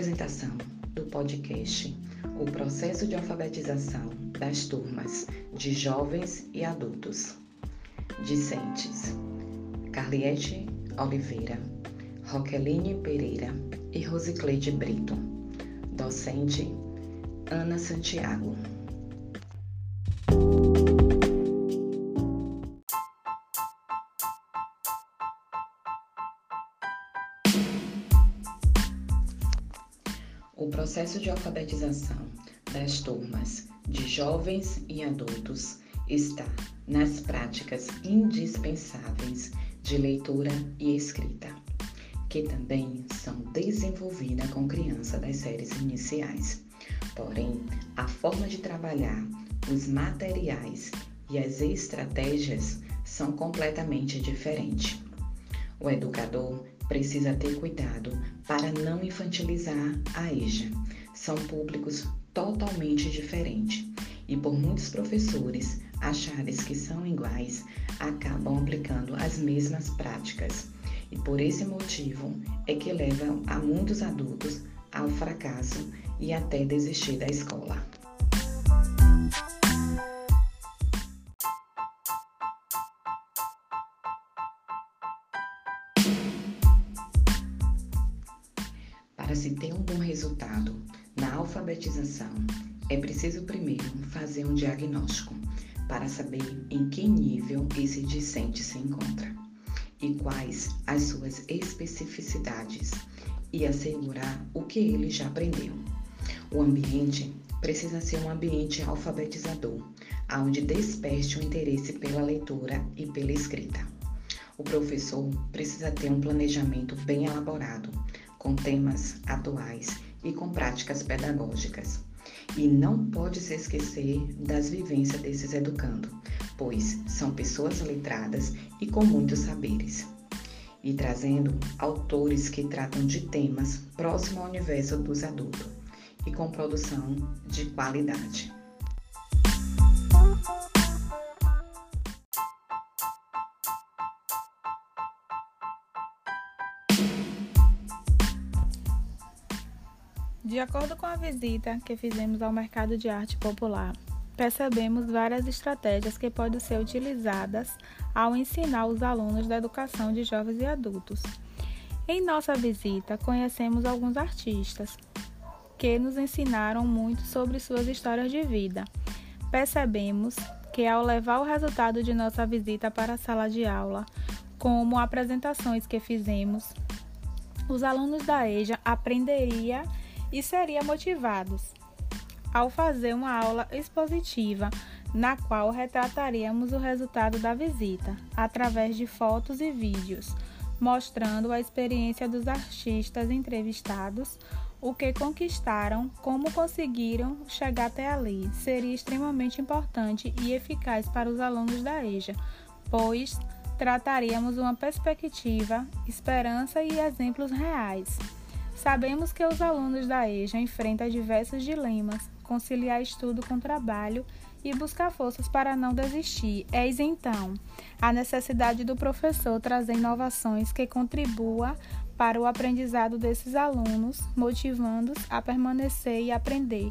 Apresentação do podcast O Processo de Alfabetização das Turmas de Jovens e Adultos. Discentes Carliette Oliveira, Roqueline Pereira e Rosicleide Brito. Docente Ana Santiago. O processo de alfabetização das turmas de jovens e adultos está nas práticas indispensáveis de leitura e escrita, que também são desenvolvidas com criança das séries iniciais. Porém, a forma de trabalhar, os materiais e as estratégias são completamente diferentes. O educador precisa ter cuidado para não infantilizar a EJA. São públicos totalmente diferentes e por muitos professores acharem que são iguais, acabam aplicando as mesmas práticas. E por esse motivo é que levam a muitos adultos ao fracasso e até desistir da escola. Para se ter um bom resultado na alfabetização, é preciso primeiro fazer um diagnóstico para saber em que nível esse discente se encontra e quais as suas especificidades e assegurar o que ele já aprendeu. O ambiente precisa ser um ambiente alfabetizador, onde desperte o interesse pela leitura e pela escrita. O professor precisa ter um planejamento bem elaborado com temas atuais e com práticas pedagógicas. E não pode se esquecer das vivências desses educando, pois são pessoas letradas e com muitos saberes. E trazendo autores que tratam de temas próximos ao universo dos adultos e com produção de qualidade. De acordo com a visita que fizemos ao mercado de arte popular, percebemos várias estratégias que podem ser utilizadas ao ensinar os alunos da educação de jovens e adultos. Em nossa visita, conhecemos alguns artistas que nos ensinaram muito sobre suas histórias de vida. Percebemos que, ao levar o resultado de nossa visita para a sala de aula, como apresentações que fizemos, os alunos da EJA aprenderiam e seriam motivados ao fazer uma aula expositiva na qual retrataríamos o resultado da visita através de fotos e vídeos, mostrando a experiência dos artistas entrevistados, o que conquistaram, como conseguiram chegar até ali. Seria extremamente importante e eficaz para os alunos da EJA, pois trataríamos uma perspectiva, esperança e exemplos reais. Sabemos que os alunos da EJA enfrentam diversos dilemas, conciliar estudo com trabalho e buscar forças para não desistir. Eis então a necessidade do professor trazer inovações que contribua para o aprendizado desses alunos, motivando-os a permanecer e aprender.